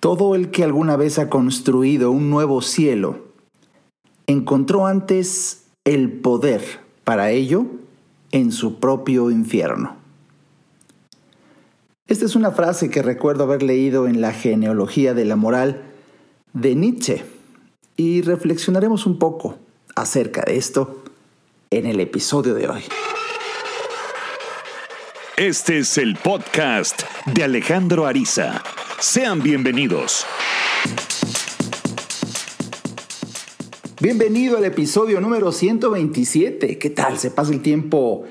Todo el que alguna vez ha construido un nuevo cielo encontró antes el poder para ello en su propio infierno. Esta es una frase que recuerdo haber leído en la genealogía de la moral de Nietzsche y reflexionaremos un poco acerca de esto en el episodio de hoy. Este es el podcast de Alejandro Ariza. Sean bienvenidos. Bienvenido al episodio número 127. ¿Qué tal? Se pasa el tiempo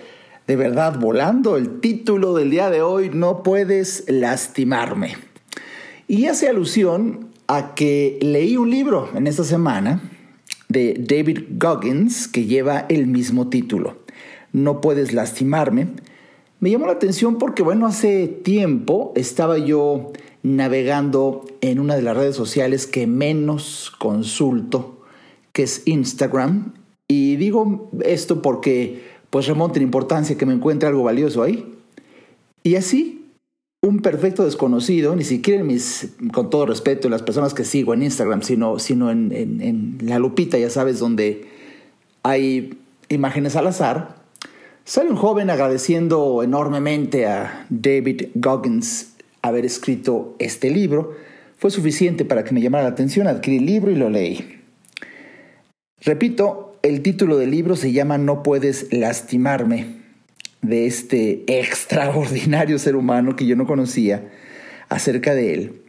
de verdad volando. El título del día de hoy, No puedes lastimarme. Y hace alusión a que leí un libro en esta semana de David Goggins que lleva el mismo título. No puedes lastimarme. Me llamó la atención porque, bueno, hace tiempo estaba yo navegando en una de las redes sociales que menos consulto, que es Instagram. Y digo esto porque pues remonta en importancia que me encuentre algo valioso ahí. Y así, un perfecto desconocido, ni siquiera mis, con todo respeto, las personas que sigo en Instagram, sino, sino en, en la lupita, ya sabes, donde hay imágenes al azar, sale un joven agradeciendo enormemente a David Goggins haber escrito este libro, fue suficiente para que me llamara la atención, adquirí el libro y lo leí. Repito, el título del libro se llama No puedes lastimarme, de este extraordinario ser humano que yo no conocía acerca de él.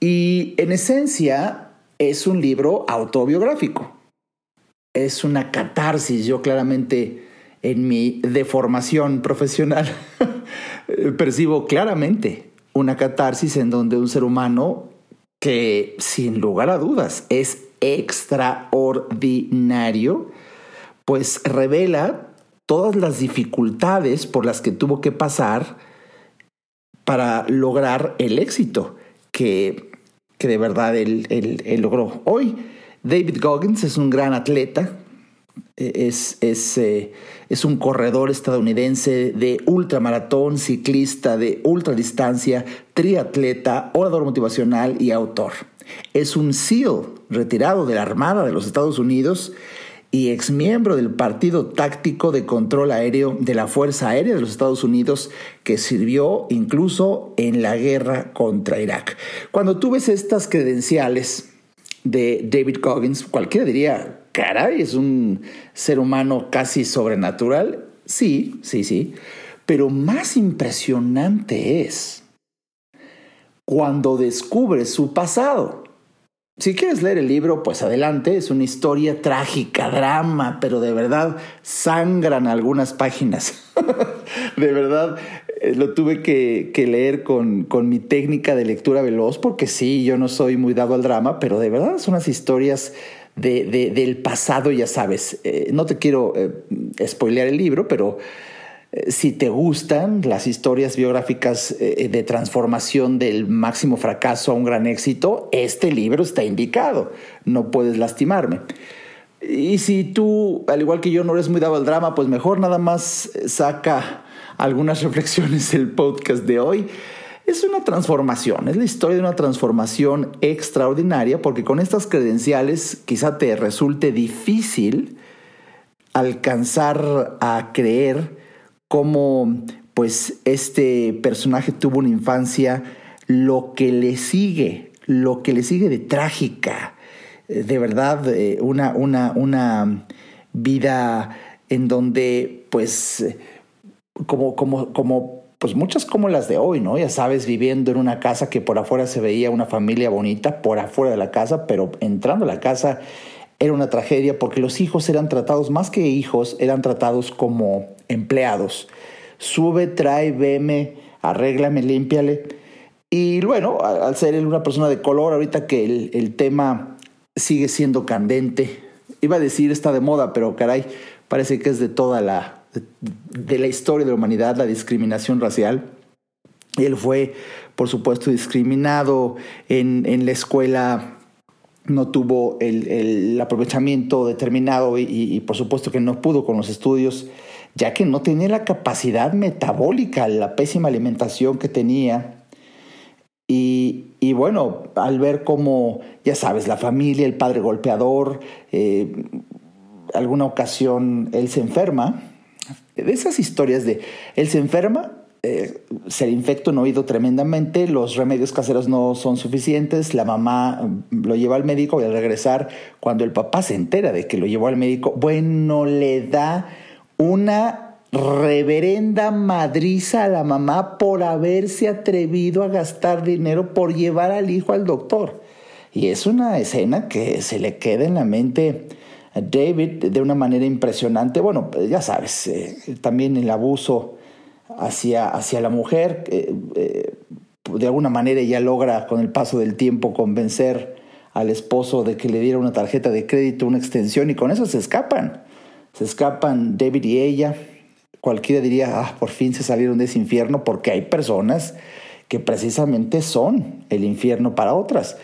Y en esencia es un libro autobiográfico. Es una catarsis. Yo claramente en mi deformación profesional percibo claramente una catarsis en donde un ser humano que sin lugar a dudas es extraordinario, pues revela todas las dificultades por las que tuvo que pasar para lograr el éxito que, que de verdad él, él logró. Hoy David Goggins es un gran atleta, es, es, eh, es, un corredor estadounidense de ultramaratón, ciclista de ultradistancia, triatleta, orador motivacional y autor. Es un SEAL retirado de la Armada de los Estados Unidos y exmiembro del Partido Táctico de Control Aéreo de la Fuerza Aérea de los Estados Unidos, que sirvió incluso en la guerra contra Irak. Cuando tú ves estas credenciales de David Coggins, cualquiera diría, caray, es un ser humano casi sobrenatural. Sí, sí, sí. Pero más impresionante es cuando descubre su pasado. Si quieres leer el libro, pues adelante, es una historia trágica, drama, pero de verdad sangran algunas páginas. de verdad, eh, lo tuve que, leer con, con, mi técnica de lectura veloz, porque sí, yo no soy muy dado al drama, pero de verdad son unas historias de, del pasado, ya sabes. Eh, no te quiero eh, spoilear el libro, pero eh, si te gustan las historias biográficas de transformación del máximo fracaso a un gran éxito, este libro está indicado. No puedes lastimarme. Y si tú, al igual que yo, no eres muy dado al drama, pues mejor nada más saca algunas reflexiones del podcast de hoy es una transformación, es la historia de una transformación extraordinaria porque con estas credenciales quizá te resulte difícil alcanzar a creer cómo pues este personaje tuvo una infancia lo que le sigue, lo que le sigue de trágica, de verdad eh, una, una, una vida en donde pues como, como, como pues muchas como las de hoy, ¿no? Ya sabes, viviendo en una casa que por afuera se veía una familia bonita, por afuera de la casa, pero entrando a la casa era una tragedia porque los hijos eran tratados, más que hijos, eran tratados como empleados. Sube, trae, veme, arréglame, límpiale. Y bueno, al ser él una persona de color, ahorita que el, el tema sigue siendo candente, iba a decir está de moda, pero caray, parece que es de toda la, de la historia de la humanidad, la discriminación racial. Él fue, por supuesto, discriminado en, en la escuela, no tuvo el, el aprovechamiento determinado y, y, por supuesto que no pudo con los estudios, ya que no tenía la capacidad metabólica, la pésima alimentación que tenía. Y, bueno, al ver cómo, ya sabes, la familia, el padre golpeador, eh, alguna ocasión él se enferma, de esas historias de él se enferma, eh, se le infecta un oído tremendamente, los remedios caseros no son suficientes, la mamá lo lleva al médico y al regresar, cuando el papá se entera de que lo llevó al médico, bueno, le da una reverenda madriza a la mamá por haberse atrevido a gastar dinero por llevar al hijo al doctor. Y es una escena que se le queda en la mente David de una manera impresionante. Bueno, ya sabes, eh, también el abuso hacia, hacia la mujer, eh, de alguna manera ya logra con el paso del tiempo convencer al esposo de que le diera una tarjeta de crédito, una extensión, y con eso se escapan. Se escapan David y ella cualquiera diría, ah, por fin se salieron de ese infierno, porque hay personas que precisamente son el infierno para otras.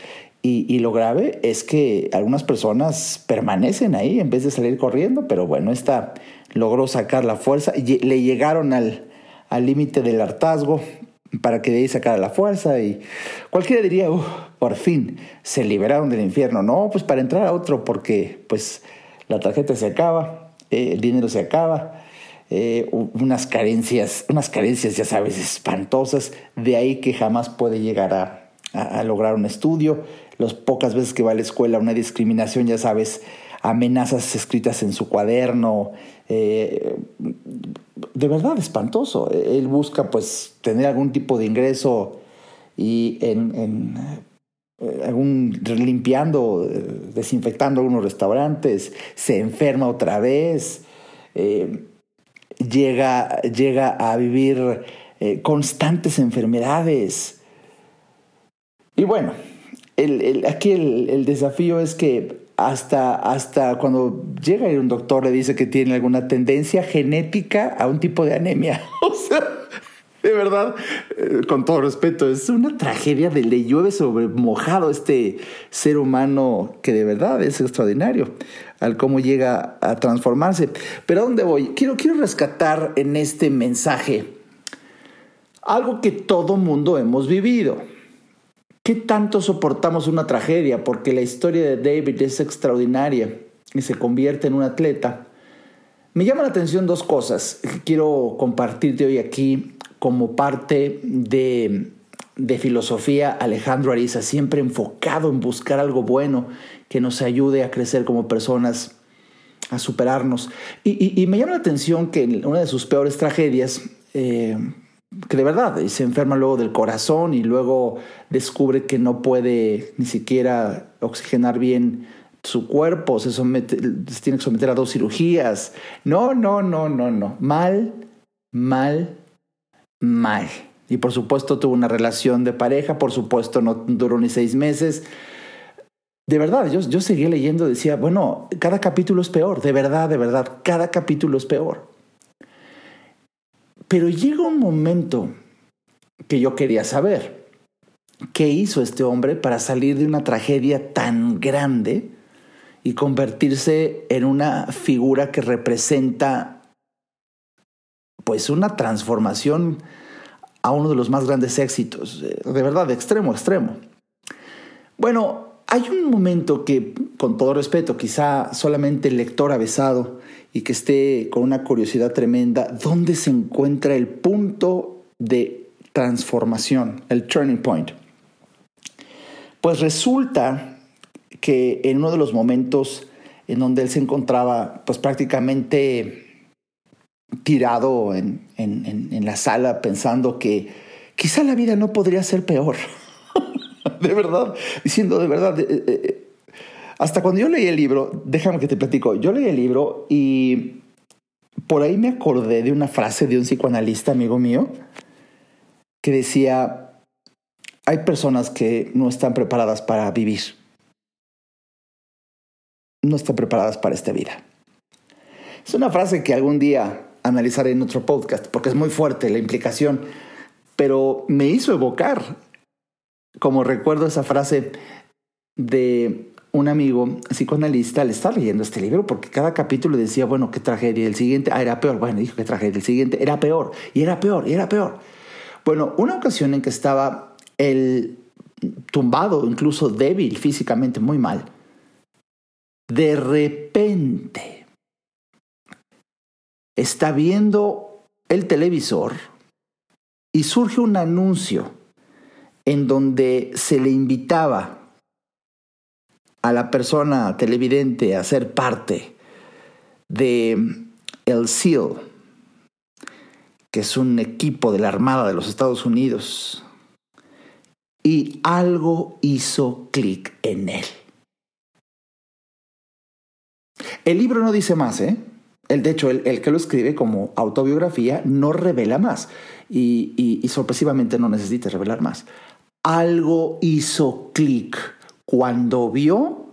Y, lo grave es que algunas personas permanecen ahí en vez de salir corriendo, pero bueno, esta logró sacar la fuerza, le llegaron al límite del hartazgo para que de ahí sacara la fuerza y cualquiera diría, por fin se liberaron del infierno. No, pues para entrar a otro, porque pues la tarjeta se acaba, eh, el dinero se acaba, eh, unas carencias, unas carencias, ya sabes, espantosas, de ahí que jamás puede llegar a, lograr un estudio. Las pocas veces que va a la escuela, una discriminación, ya sabes, amenazas escritas en su cuaderno. Eh, de verdad, espantoso. Él busca pues tener algún tipo de ingreso y en, eh, algún limpiando, desinfectando algunos restaurantes, se enferma otra vez llega, llega a vivir eh, constantes enfermedades. Y bueno, aquí el, desafío es que hasta, hasta cuando llega un doctor le dice que tiene alguna tendencia genética a un tipo de anemia. o sea, de verdad, eh, con todo respeto, es una tragedia de le llueve sobre mojado este ser humano que de verdad es extraordinario al cómo llega a transformarse. Pero ¿a dónde voy? Quiero, quiero rescatar en este mensaje algo que todo mundo hemos vivido. ¿Qué tanto soportamos una tragedia? Porque la historia de David es extraordinaria y se convierte en un atleta. Me llama la atención dos cosas que quiero compartirte hoy aquí como parte de, filosofía Alejandro Ariza, siempre enfocado en buscar algo bueno que nos ayude a crecer como personas, a superarnos. Y, me llama la atención que una de sus peores tragedias, eh, que de verdad se enferma luego del corazón y luego descubre que no puede ni siquiera oxigenar bien su cuerpo, se, somete, se tiene que someter a dos cirugías. No, no, no, no, no. Mal, mal, mal. Y por supuesto tuvo una relación de pareja, por supuesto no duró ni seis meses. De verdad, yo, yo seguía leyendo, decía, bueno, cada capítulo es peor, de verdad, de verdad, cada capítulo es peor. Pero llega un momento que yo quería saber, ¿qué hizo este hombre para salir de una tragedia tan grande y convertirse en una figura que representa pues una transformación a uno de los más grandes éxitos, eh, de verdad, de extremo a extremo. Bueno, hay un momento que, con todo respeto, quizá solamente el lector avesado y que esté con una curiosidad tremenda, ¿dónde se encuentra el punto de transformación, el turning point? Pues resulta que en uno de los momentos en donde él se encontraba, pues prácticamente tirado en, la sala pensando que quizá la vida no podría ser peor. de verdad, diciendo de verdad. Eh, eh, hasta cuando yo leí el libro, déjame que te platico, yo leí el libro y por ahí me acordé de una frase de un psicoanalista amigo mío que decía, hay personas que no están preparadas para vivir, no están preparadas para esta vida. Es una frase que algún día analizar en otro podcast, porque es muy fuerte la implicación, pero me hizo evocar, como recuerdo esa frase de un amigo psicoanalista, le estaba leyendo este libro porque cada capítulo decía, bueno, qué tragedia, el siguiente, ah, era peor, bueno, dijo qué tragedia, el siguiente era peor, y era peor, y era peor. Bueno, una ocasión en que estaba él tumbado, incluso débil físicamente, muy mal. De repente está viendo el televisor y surge un anuncio en donde se le invitaba a la persona televidente a ser parte de el SEAL, que es un equipo de la Armada de los Estados Unidos, y algo hizo clic en él. El libro no dice más, ¿eh? El, de hecho, el, que lo escribe como autobiografía no revela más y, y sorpresivamente no necesita revelar más. Algo hizo clic cuando vio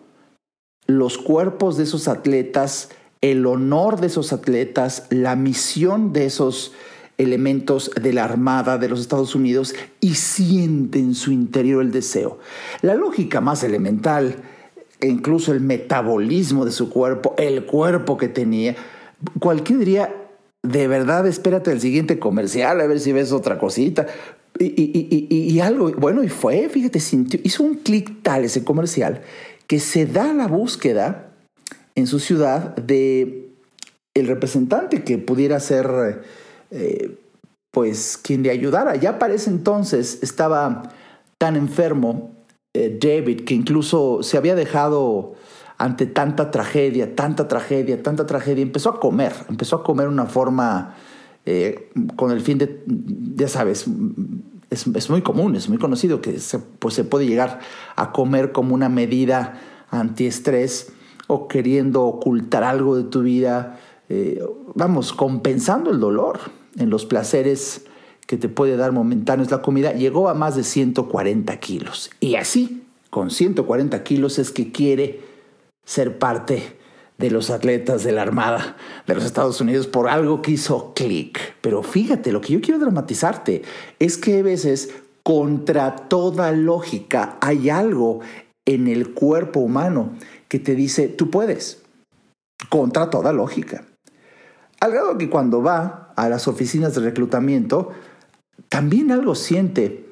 los cuerpos de esos atletas, el honor de esos atletas, la misión de esos elementos de la Armada de los Estados Unidos y siente en su interior el deseo. La lógica más elemental, e incluso el metabolismo de su cuerpo, el cuerpo que tenía, cualquiera diría, de verdad, espérate el siguiente comercial, a ver si ves otra cosita. Y, algo, bueno, y fue, fíjate, hizo un clic tal ese comercial que se da la búsqueda en su ciudad de el representante que pudiera ser eh, pues quien le ayudara. Ya para ese entonces estaba tan enfermo eh, David que incluso se había dejado ante tanta tragedia, tanta tragedia, tanta tragedia, empezó a comer, empezó a comer una forma eh, con el fin de, ya sabes, es, muy común, es muy conocido que se, pues se puede llegar a comer como una medida antiestrés o queriendo ocultar algo de tu vida, vamos, compensando el dolor en los placeres que te puede dar momentáneos la comida, llegó a más de 140 kilos. Y así, con 140 kilos, es que quiere ser parte de los atletas de la Armada de los Estados Unidos por algo que hizo clic. Pero fíjate, lo que yo quiero dramatizarte es que a veces, contra toda lógica, hay algo en el cuerpo humano que te dice, tú puedes, contra toda lógica. Al grado que cuando va a las oficinas de reclutamiento, también algo siente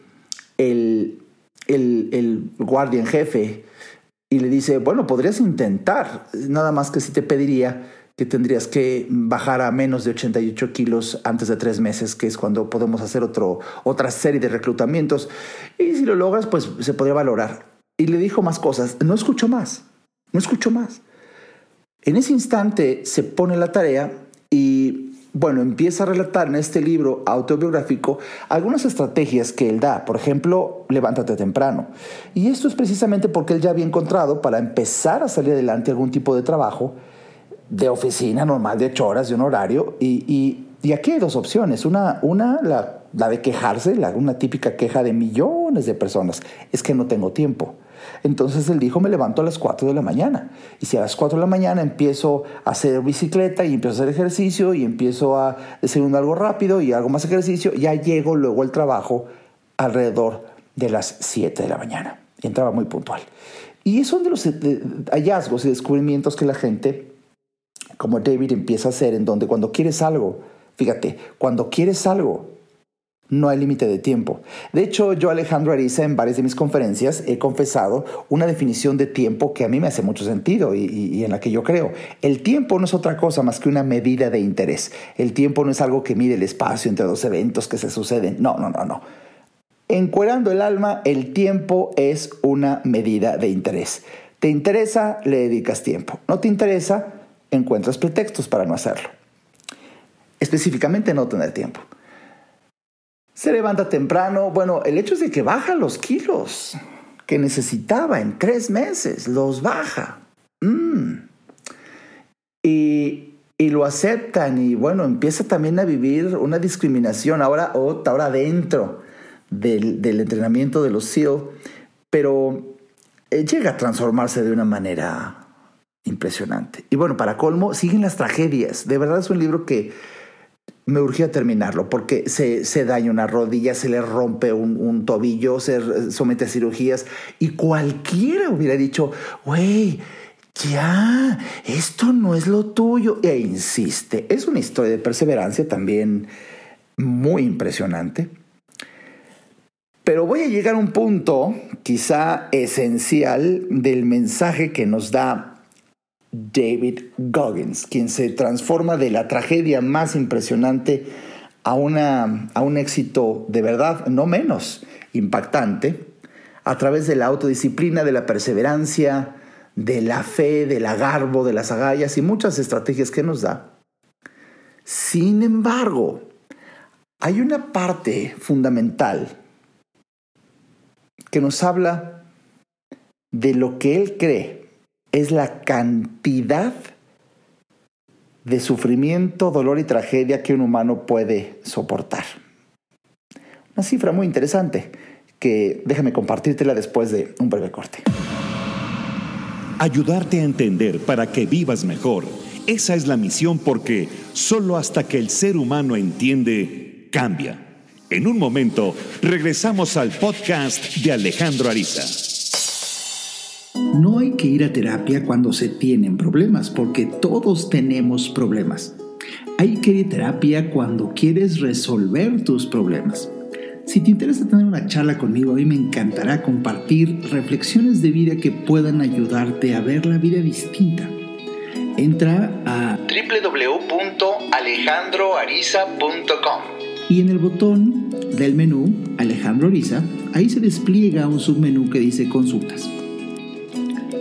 el, el, guardia en jefe y le dice, bueno, podrías intentar, nada más que si te pediría que tendrías que bajar a menos de 88 kilos antes de tres meses, que es cuando podemos hacer otro, otra serie de reclutamientos. Y si lo logras, pues se podría valorar. Y le dijo más cosas. No escuchó más. No escuchó más. En ese instante se pone la tarea bueno, empieza a relatar en este libro autobiográfico algunas estrategias que él da. Por ejemplo, levántate temprano. Y esto es precisamente porque él ya había encontrado para empezar a salir adelante algún tipo de trabajo de oficina normal de ocho horas de un horario. Y, aquí hay dos opciones. Una, una la, la de quejarse, la, una típica queja de millones de personas. Es que no tengo tiempo. Entonces él dijo, me levanto a las 4 de la mañana. Y si a las 4 de la mañana empiezo a hacer bicicleta y empiezo a hacer ejercicio y empiezo a desayunar algo rápido y hago más ejercicio, ya llego luego al trabajo alrededor de las 7 de la mañana. Y entraba muy puntual. Y son de los hallazgos y descubrimientos que la gente, como David, empieza a hacer en donde cuando quieres algo, fíjate, cuando quieres algo, no hay límite de tiempo. De hecho, yo, Alejandro Ariza, en varias de mis conferencias he confesado una definición de tiempo que a mí me hace mucho sentido y, en la que yo creo. El tiempo no es otra cosa más que una medida de interés. El tiempo no es algo que mide el espacio entre dos eventos que se suceden. No, no, no, no. Encuerando el alma, el tiempo es una medida de interés. ¿Te interesa? Le dedicas tiempo. ¿No te interesa? Encuentras pretextos para no hacerlo. Específicamente no tener tiempo. Se levanta temprano. Bueno, el hecho es de que baja los kilos que necesitaba en tres meses. Los baja. Mm. Y, lo aceptan y bueno, empieza también a vivir una discriminación ahora, ahora dentro del, del entrenamiento de los SEAL, pero eh, llega a transformarse de una manera impresionante. Y bueno, para colmo, siguen las tragedias. De verdad es un libro que me urgía terminarlo porque se, se, daña una rodilla, se le rompe un, tobillo, se somete a cirugías y cualquiera hubiera dicho, güey, ya, esto no es lo tuyo. E insiste, es una historia de perseverancia también muy impresionante. Pero voy a llegar a un punto quizá esencial del mensaje que nos da David Goggins, quien se transforma de la tragedia más impresionante a, una, a un éxito de verdad, no menos impactante, a través de la autodisciplina, de la perseverancia, de la fe, del agarbo, de las agallas y muchas estrategias que nos da. Sin embargo, hay una parte fundamental que nos habla de lo que él cree es la cantidad de sufrimiento, dolor y tragedia que un humano puede soportar. Una cifra muy interesante que déjame compartírtela después de un breve corte. Ayudarte a entender para que vivas mejor. Esa es la misión porque solo hasta que el ser humano entiende, cambia. En un momento, regresamos al podcast de Alejandro Ariza. Que ir a terapia cuando se tienen problemas, porque todos tenemos problemas. Hay que ir a terapia cuando quieres resolver tus problemas. Si te interesa tener una charla conmigo, a mí me encantará compartir reflexiones de vida que puedan ayudarte a ver la vida distinta. Entra a www.alejandroariza.com y en el botón del menú Alejandro Ariza, ahí se despliega un submenú que dice consultas.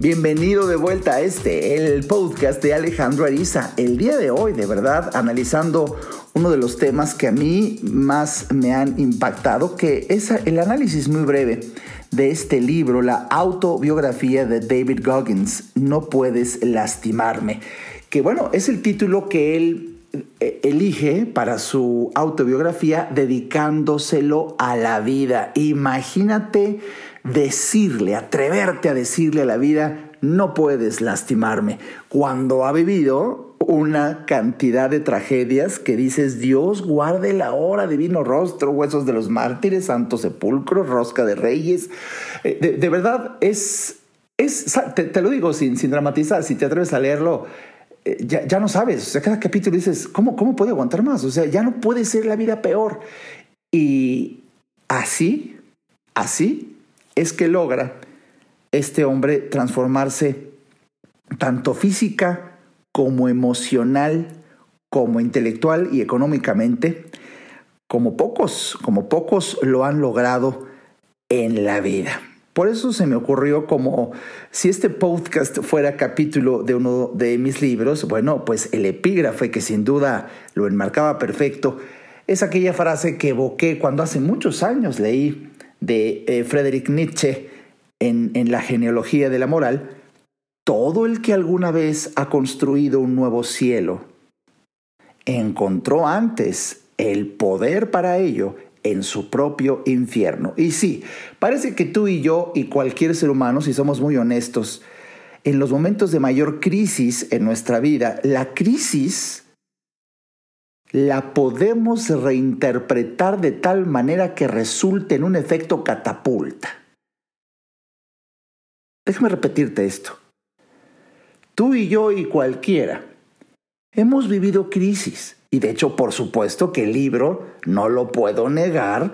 Bienvenido de vuelta a este, el podcast de Alejandro Ariza. El día de hoy, de verdad, analizando uno de los temas que a mí más me han impactado, que es el análisis muy breve de este libro, la autobiografía de David Goggins, No puedes lastimarme, que bueno, es el título que él eh, elige para su autobiografía dedicándoselo a la vida. Imagínate decirle, atreverte a decirle a la vida, no puedes lastimarme, cuando ha vivido una cantidad de tragedias que dices, Dios guarde la hora, divino rostro, huesos de los mártires, santo sepulcro, rosca de reyes. Eh, de, verdad, es, es te, lo digo sin, sin dramatizar, si te atreves a leerlo, eh, ya, ya, no sabes, o sea, cada capítulo dices, ¿cómo, ¿cómo puede aguantar más? O sea, ya no puede ser la vida peor. Y así, así es que logra este hombre transformarse tanto física, como emocional, como intelectual y económicamente, como pocos, como pocos lo han logrado en la vida. Por eso se me ocurrió como si este podcast fuera capítulo de uno de mis libros, bueno, pues el epígrafe que sin duda lo enmarcaba perfecto, es aquella frase que evoqué cuando hace muchos años leí de eh, Friedrich Nietzsche en, en la genealogía de la moral, todo el que alguna vez ha construido un nuevo cielo encontró antes el poder para ello en su propio infierno. Y sí, parece que tú y yo y cualquier ser humano, si somos muy honestos, en los momentos de mayor crisis en nuestra vida, la crisis la podemos reinterpretar de tal manera que resulte en un efecto catapulta. Déjame repetirte esto. Tú y yo y cualquiera hemos vivido crisis. Y de hecho, por supuesto que el libro, no lo puedo negar,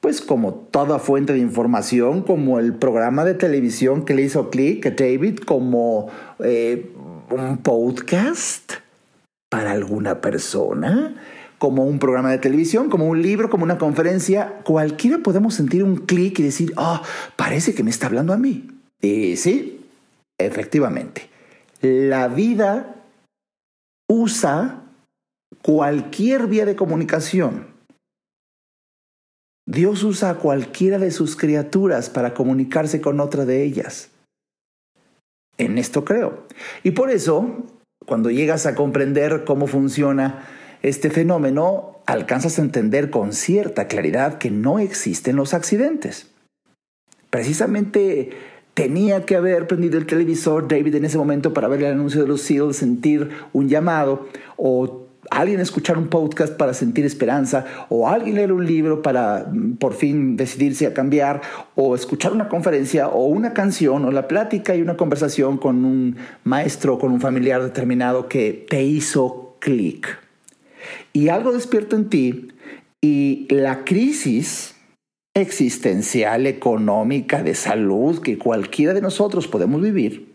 pues como toda fuente de información, como el programa de televisión que le hizo clic a David, como eh, un podcast para alguna persona, como un programa de televisión, como un libro, como una conferencia, cualquiera podemos sentir un clic y decir, ah, parece que me está hablando a mí. Y sí, efectivamente la vida usa cualquier vía de comunicación. Dios usa a cualquiera de sus criaturas para comunicarse con otra de ellas. En esto creo. Y por eso, cuando llegas a comprender cómo funciona este fenómeno, alcanzas a entender con cierta claridad que no existen los accidentes. Precisamente tenía que haber prendido el televisor David en ese momento para ver el anuncio de los SEALs, sentir un llamado, o alguien escuchar un podcast para sentir esperanza, o alguien leer un libro para mm, por fin decidirse a cambiar, o escuchar una conferencia, o una canción, o la plática y una conversación con un maestro, con un familiar determinado que te hizo clic. Y algo despierto en ti y la crisis existencial, económica, de salud que cualquiera de nosotros podemos vivir,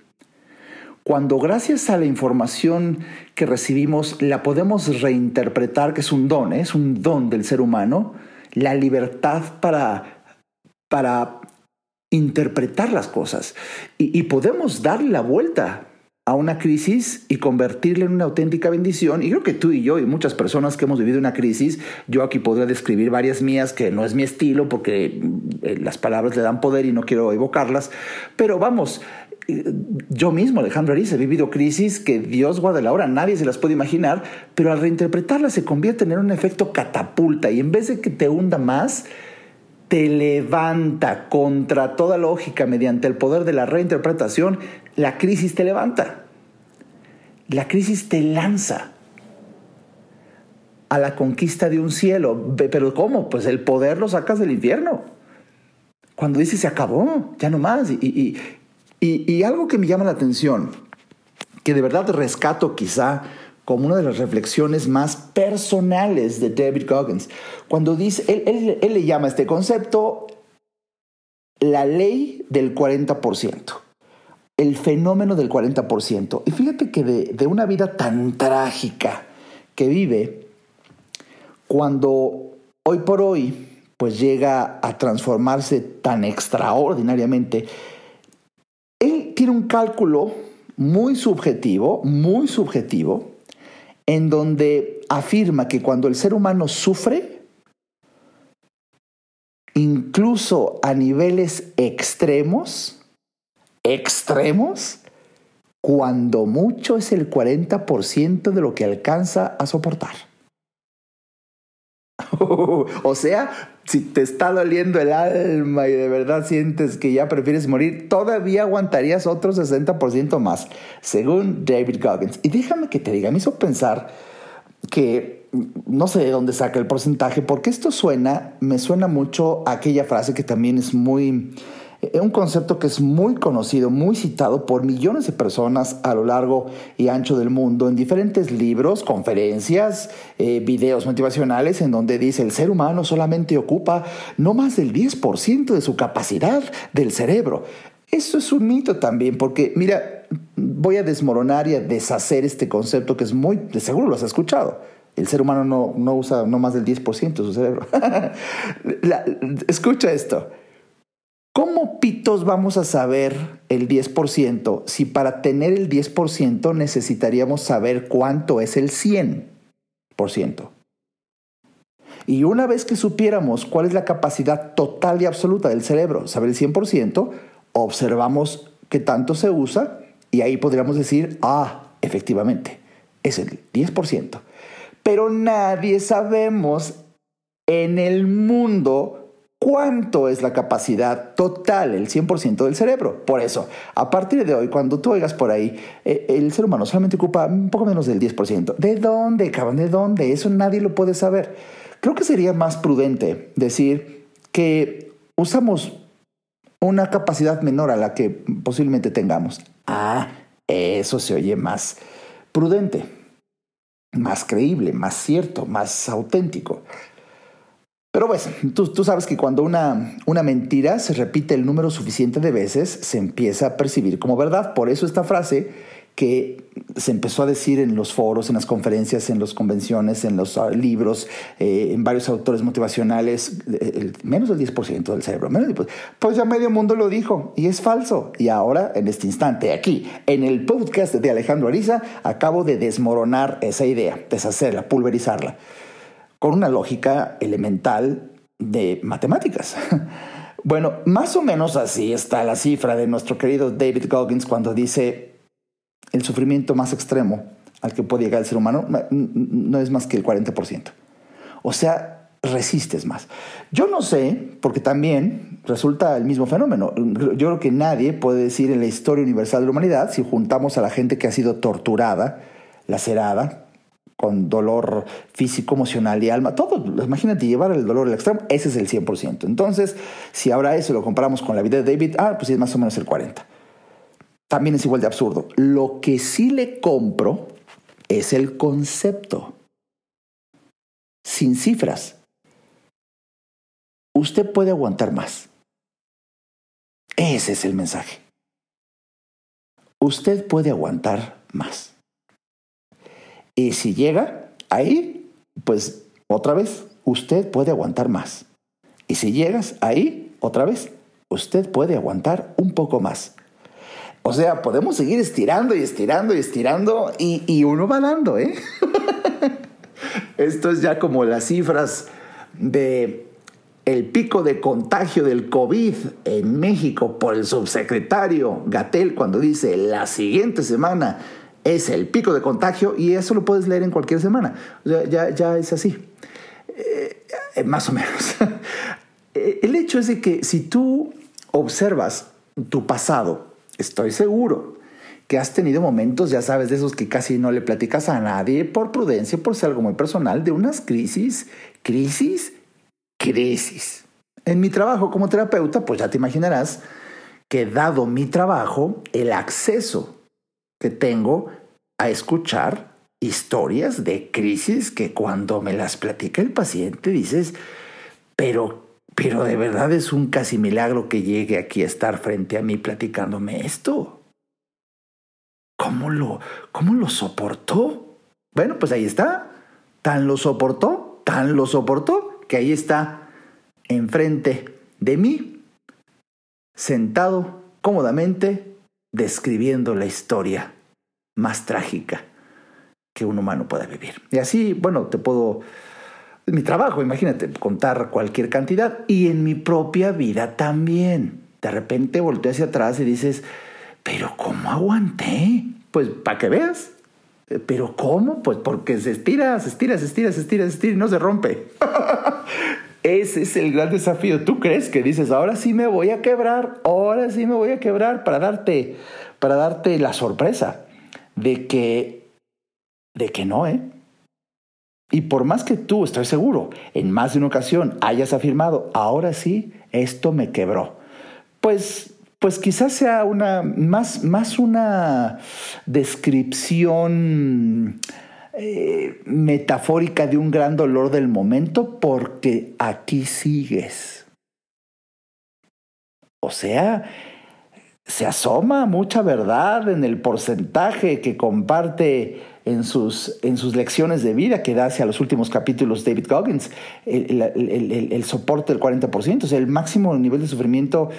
cuando gracias a la información que recibimos la podemos reinterpretar, que es un don, ¿eh? es un don del ser humano, la libertad para, para interpretar las cosas y, y podemos darle la vuelta a una crisis y convertirla en una auténtica bendición. Y creo que tú y yo y muchas personas que hemos vivido una crisis, yo aquí podría describir varias mías que no es mi estilo porque eh, las palabras le dan poder y no quiero evocarlas, pero vamos, yo mismo, Alejandro Ariz, he vivido crisis que Dios guarde la hora, nadie se las puede imaginar, pero al reinterpretarlas se convierte en un efecto catapulta y en vez de que te hunda más, te levanta contra toda lógica mediante el poder de la reinterpretación, la crisis te levanta. La crisis te lanza a la conquista de un cielo. Pero ¿cómo? Pues el poder lo sacas del infierno. Cuando dices se acabó, ya no más. Y algo que me llama la atención, que de verdad rescato quizá como una de las reflexiones más personales de David Goggins, cuando dice, él, le llama a este concepto la ley del 40%, el fenómeno del 40%. Y fíjate que de, de una vida tan trágica que vive, cuando hoy por hoy pues llega a transformarse tan extraordinariamente, él tiene un cálculo muy subjetivo, muy subjetivo, en donde afirma que cuando el ser humano sufre, incluso a niveles extremos, extremos, cuando mucho es el 40% de lo que alcanza a soportar. o sea, si te está doliendo el alma y de verdad sientes que ya prefieres morir, todavía aguantarías otro 60% más, según David Goggins. Y déjame que te diga, me hizo pensar que no sé de dónde saca el porcentaje, porque esto suena, me suena mucho aquella frase que también es muy es un concepto que es muy conocido, muy citado por millones de personas a lo largo y ancho del mundo en diferentes libros, conferencias, eh, videos motivacionales en donde dice el ser humano solamente ocupa no más del 10% de su capacidad del cerebro. Eso es un mito también, porque mira, voy a desmoronar y a deshacer este concepto que es muy, seguro lo has escuchado. El ser humano no, no usa no más del 10% de su cerebro. escucha esto. ¿Cómo pitos vamos a saber el 10% si para tener el 10% necesitaríamos saber cuánto es el 100%? Y una vez que supiéramos cuál es la capacidad total y absoluta del cerebro, saber el 100%, observamos qué tanto se usa y ahí podríamos decir, ah, efectivamente, es el 10%. Pero nadie sabemos en el mundo cuánto es la capacidad total, el 100% del cerebro. Por eso, a partir de hoy, cuando tú oigas por ahí, eh, el ser humano solamente ocupa un poco menos del 10%. ¿De dónde, cabrón? ¿De dónde? Eso nadie lo puede saber. Creo que sería más prudente decir que usamos una capacidad menor a la que posiblemente tengamos. Ah, eso se oye más prudente, más creíble, más cierto, más auténtico. Pero pues, tú, tú sabes que cuando una, una mentira se repite el número suficiente de veces, se empieza a percibir como verdad. Por eso esta frase que se empezó a decir en los foros, en las conferencias, en las convenciones, en los ah, libros, eh, en varios autores motivacionales, el, menos del 10% del cerebro. pues ya medio mundo lo dijo y es falso. Y ahora, en este instante, aquí, en el podcast de Alejandro Ariza, acabo de desmoronar esa idea, deshacerla, pulverizarla con una lógica elemental de matemáticas. Bueno, más o menos así está la cifra de nuestro querido David Goggins cuando dice el sufrimiento más extremo al que puede llegar el ser humano no es más que el 40%. O sea, resistes más. Yo no sé, porque también resulta el mismo fenómeno. Yo creo que nadie puede decir en la historia universal de la humanidad, si juntamos a la gente que ha sido torturada, lacerada, con dolor físico, emocional y alma, todo, imagínate llevar el dolor al extremo, ese es el 100%. Entonces, si ahora eso lo comparamos con la vida de David, ah, pues es más o menos el 40%. También es igual de absurdo. Lo que sí le compro es el concepto, sin cifras. Usted puede aguantar más. Ese es el mensaje. Usted puede aguantar más. Y si llega ahí, pues otra vez, usted puede aguantar más. Y si llegas ahí, otra vez, usted puede aguantar un poco más. O sea, podemos seguir estirando y estirando y estirando y, uno va dando, ¿eh? Esto es ya como las cifras de el pico de contagio del COVID en México por el subsecretario Gatel cuando dice la siguiente semana es el pico de contagio y eso lo puedes leer en cualquier semana. ya, ya, es así. Eh, eh, más o menos. Eh, el hecho es de que si tú observas tu pasado, estoy seguro que has tenido momentos, ya sabes, de esos que casi no le platicas a nadie por prudencia, por ser algo muy personal, de unas crisis, crisis, crisis. En mi trabajo como terapeuta, pues ya te imaginarás que dado mi trabajo, el acceso que tengo a escuchar historias de crisis que cuando me las platica el paciente dices, pero, pero de verdad es un casi milagro que llegue aquí a estar frente a mí platicándome esto. ¿Cómo lo, cómo lo soportó? Bueno, pues ahí está. Tan lo soportó, tan lo soportó, que ahí está, enfrente de mí, sentado cómodamente, describiendo la historia más trágica que un humano pueda vivir. Y así, bueno, te puedo, mi trabajo, imagínate, contar cualquier cantidad y en mi propia vida también. De repente volteo hacia atrás y dices, pero ¿cómo aguanté? Pues para que veas. ¿Pero cómo? Pues porque se estira, se estira, se estira, se estira, se estira y no se rompe. Ese es el gran desafío. ¿Tú crees que dices, ahora sí me voy a quebrar, ahora sí me voy a quebrar para darte, para darte la sorpresa de que, de que no, ¿eh? Y por más que tú, estoy seguro, en más de una ocasión hayas afirmado, ahora sí, esto me quebró, pues, pues quizás sea una, más, más una descripción eh, metafórica de un gran dolor del momento porque aquí sigues. O sea, se asoma mucha verdad en el porcentaje que comparte en sus, en sus lecciones de vida que da hacia los últimos capítulos David Goggins, el, el, soporte del 40%, o sea, el máximo nivel de sufrimiento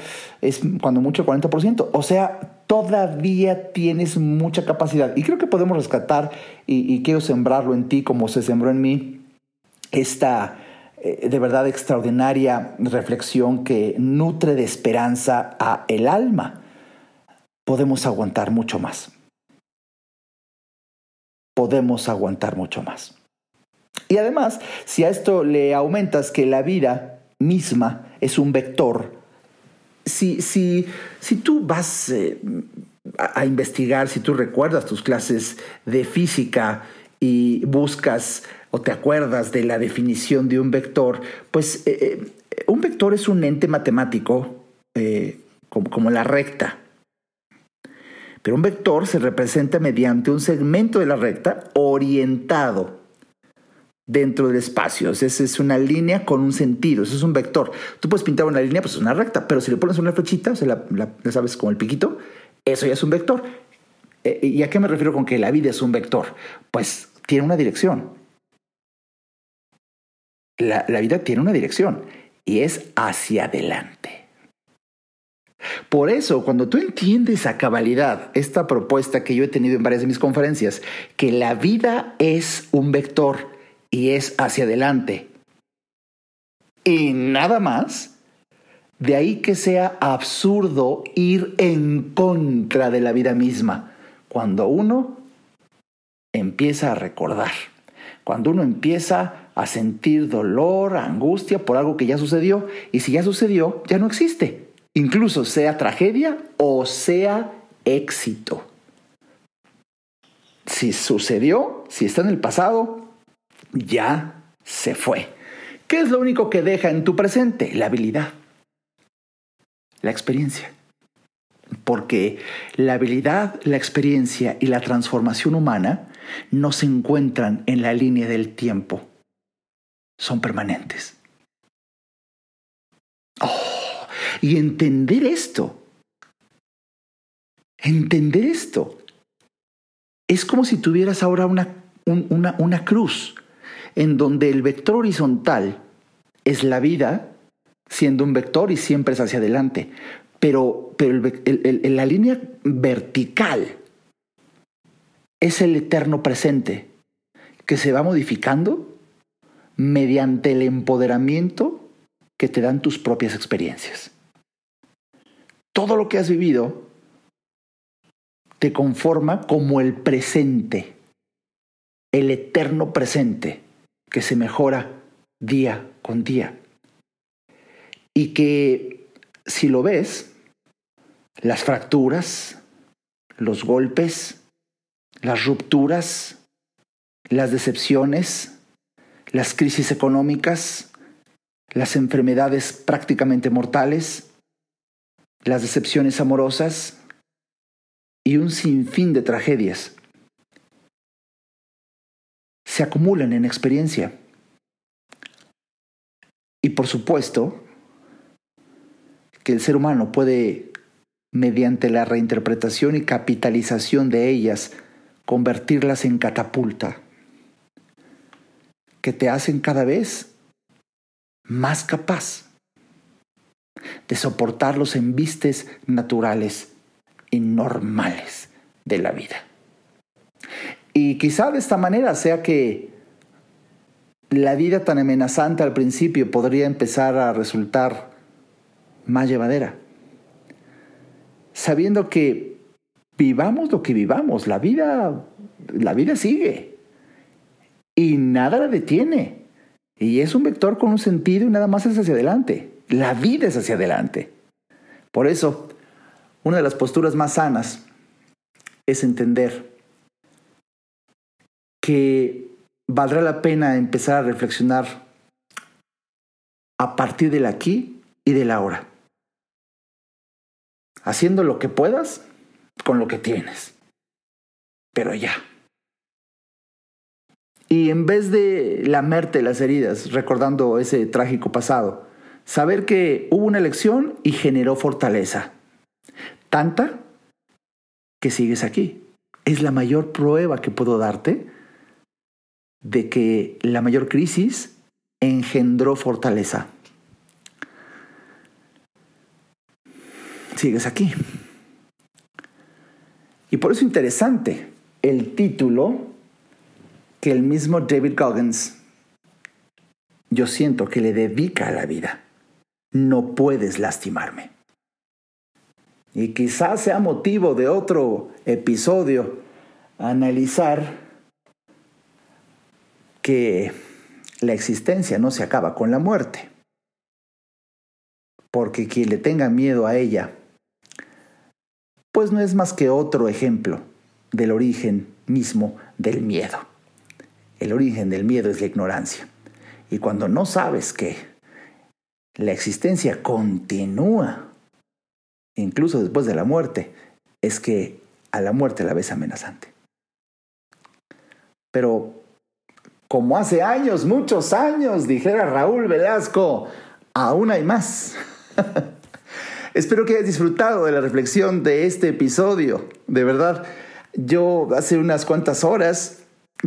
es cuando mucho el 40%, o sea, todavía tienes mucha capacidad. Y creo que podemos rescatar, y, y quiero sembrarlo en ti como se sembró en mí, esta eh, de verdad extraordinaria reflexión que nutre de esperanza a el alma podemos aguantar mucho más. Podemos aguantar mucho más. Y además, si a esto le aumentas que la vida misma es un vector, si, si, si tú vas eh, a, investigar, si tú recuerdas tus clases de física y buscas o te acuerdas de la definición de un vector, pues eh, eh, un vector es un ente matemático como la recta pero un vector se representa mediante un segmento de la recta orientado dentro del espacio. Esa es una línea con un sentido, eso es un vector. Tú puedes pintar una línea, pues es una recta, pero si le pones una flechita, o sea, la, sabes como el piquito, eso ya es un vector. Eh, ¿Y a qué me refiero con que la vida es un vector? Pues tiene una dirección. la vida tiene una dirección y es hacia adelante. Por eso, cuando tú entiendes a cabalidad esta propuesta que yo he tenido en varias de mis conferencias, que la vida es un vector y es hacia adelante, y nada más, de ahí que sea absurdo ir en contra de la vida misma, cuando uno empieza a recordar, cuando uno empieza a sentir dolor, angustia por algo que ya sucedió. Y si ya sucedió, ya no existe. Incluso sea tragedia o sea éxito. Si sucedió, si está en el pasado, ya se fue. ¿Qué es lo único que deja en tu presente? La habilidad, la experiencia. Porque la habilidad, la experiencia y la transformación humana no se encuentran en la línea del tiempo, son permanentes. Oh, y entender esto, entender esto, es como si tuvieras ahora una, una, una cruz en donde el vector horizontal es la vida, siendo un vector y siempre es hacia adelante, pero, pero la línea vertical es el eterno presente que se va modificando mediante el empoderamiento que te dan tus propias experiencias. Todo lo que has vivido te conforma como el presente, el eterno presente que se mejora día con día. Y que si lo ves, las fracturas, los golpes, las rupturas, las decepciones, las crisis económicas, las enfermedades prácticamente mortales, las decepciones amorosas y un sinfín de tragedias se acumulan en experiencia. Y por supuesto que el ser humano puede, mediante la reinterpretación y capitalización de ellas, convertirlas en catapulta, que te hacen cada vez más capaz de soportar los embistes naturales y normales de la vida. Y quizá de esta manera sea que la vida tan amenazante al principio podría empezar a resultar más llevadera. Sabiendo que vivamos lo que vivamos, la vida, la vida sigue y nada la detiene. Y es un vector con un sentido y nada más es hacia adelante. La vida es hacia adelante. Por eso, una de las posturas más sanas es entender que valdrá la pena empezar a reflexionar a partir del aquí y del ahora. Haciendo lo que puedas con lo que tienes. Pero ya. Y en vez de lamerte las heridas recordando ese trágico pasado, saber que hubo una elección y generó fortaleza. Tanta que sigues aquí. Es la mayor prueba que puedo darte de que la mayor crisis engendró fortaleza. Sigues aquí. Y por eso interesante el título que el mismo David Goggins, yo siento que le dedica a la vida. No puedes lastimarme. Y quizás sea motivo de otro episodio analizar que la existencia no se acaba con la muerte. Porque quien le tenga miedo a ella, pues no es más que otro ejemplo del origen mismo del miedo. El origen del miedo es la ignorancia. Y cuando no sabes que la existencia continúa, incluso después de la muerte, es que a la muerte la ves amenazante. Pero como hace años, muchos años, dijera Raúl Velasco, aún hay más. Espero que hayas disfrutado de la reflexión de este episodio. De verdad, yo hace unas cuantas horas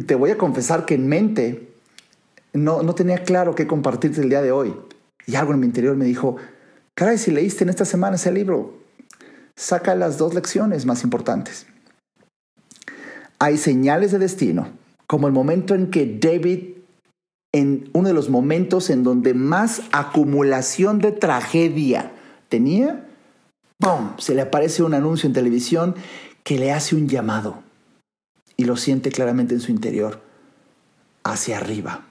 te voy a confesar que en mente no, no tenía claro qué compartirte el día de hoy. Y algo en mi interior me dijo, caray, si leíste en esta semana ese libro, saca las dos lecciones más importantes. Hay señales de destino como el momento en que David, en uno de los momentos en donde más acumulación de tragedia tenía, ¡pum! Se le aparece un anuncio en televisión que le hace un llamado y lo siente claramente en su interior, hacia arriba,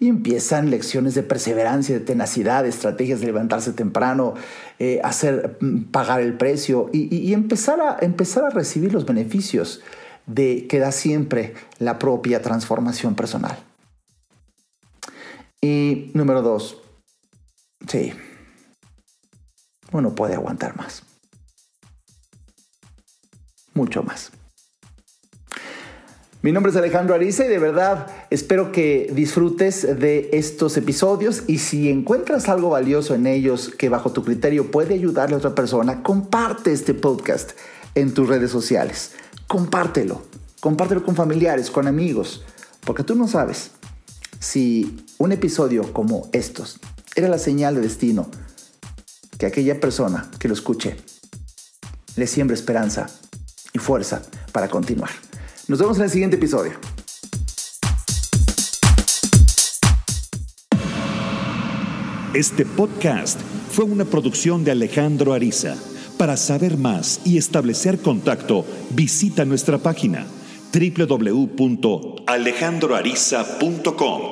Y empiezan lecciones de perseverancia, de tenacidad, de estrategias de levantarse temprano, eh, hacer mm, pagar el precio y, empezar, a, empezar a recibir los beneficios de que da siempre la propia transformación personal. Y número dos, sí, uno puede aguantar más. Mucho más. Mi nombre es Alejandro Ariza y de verdad espero que disfrutes de estos episodios y si encuentras algo valioso en ellos que bajo tu criterio puede ayudarle a otra persona, comparte este podcast en tus redes sociales. Compártelo. Compártelo con familiares, con amigos, porque tú no sabes si un episodio como estos era la señal de destino que aquella persona que lo escuche le siembra esperanza y fuerza para continuar. Nos vemos en el siguiente episodio. Este podcast fue una producción de Alejandro Ariza. Para saber más y establecer contacto, visita nuestra página www.alejandroariza.com.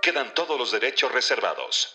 Quedan todos los derechos reservados.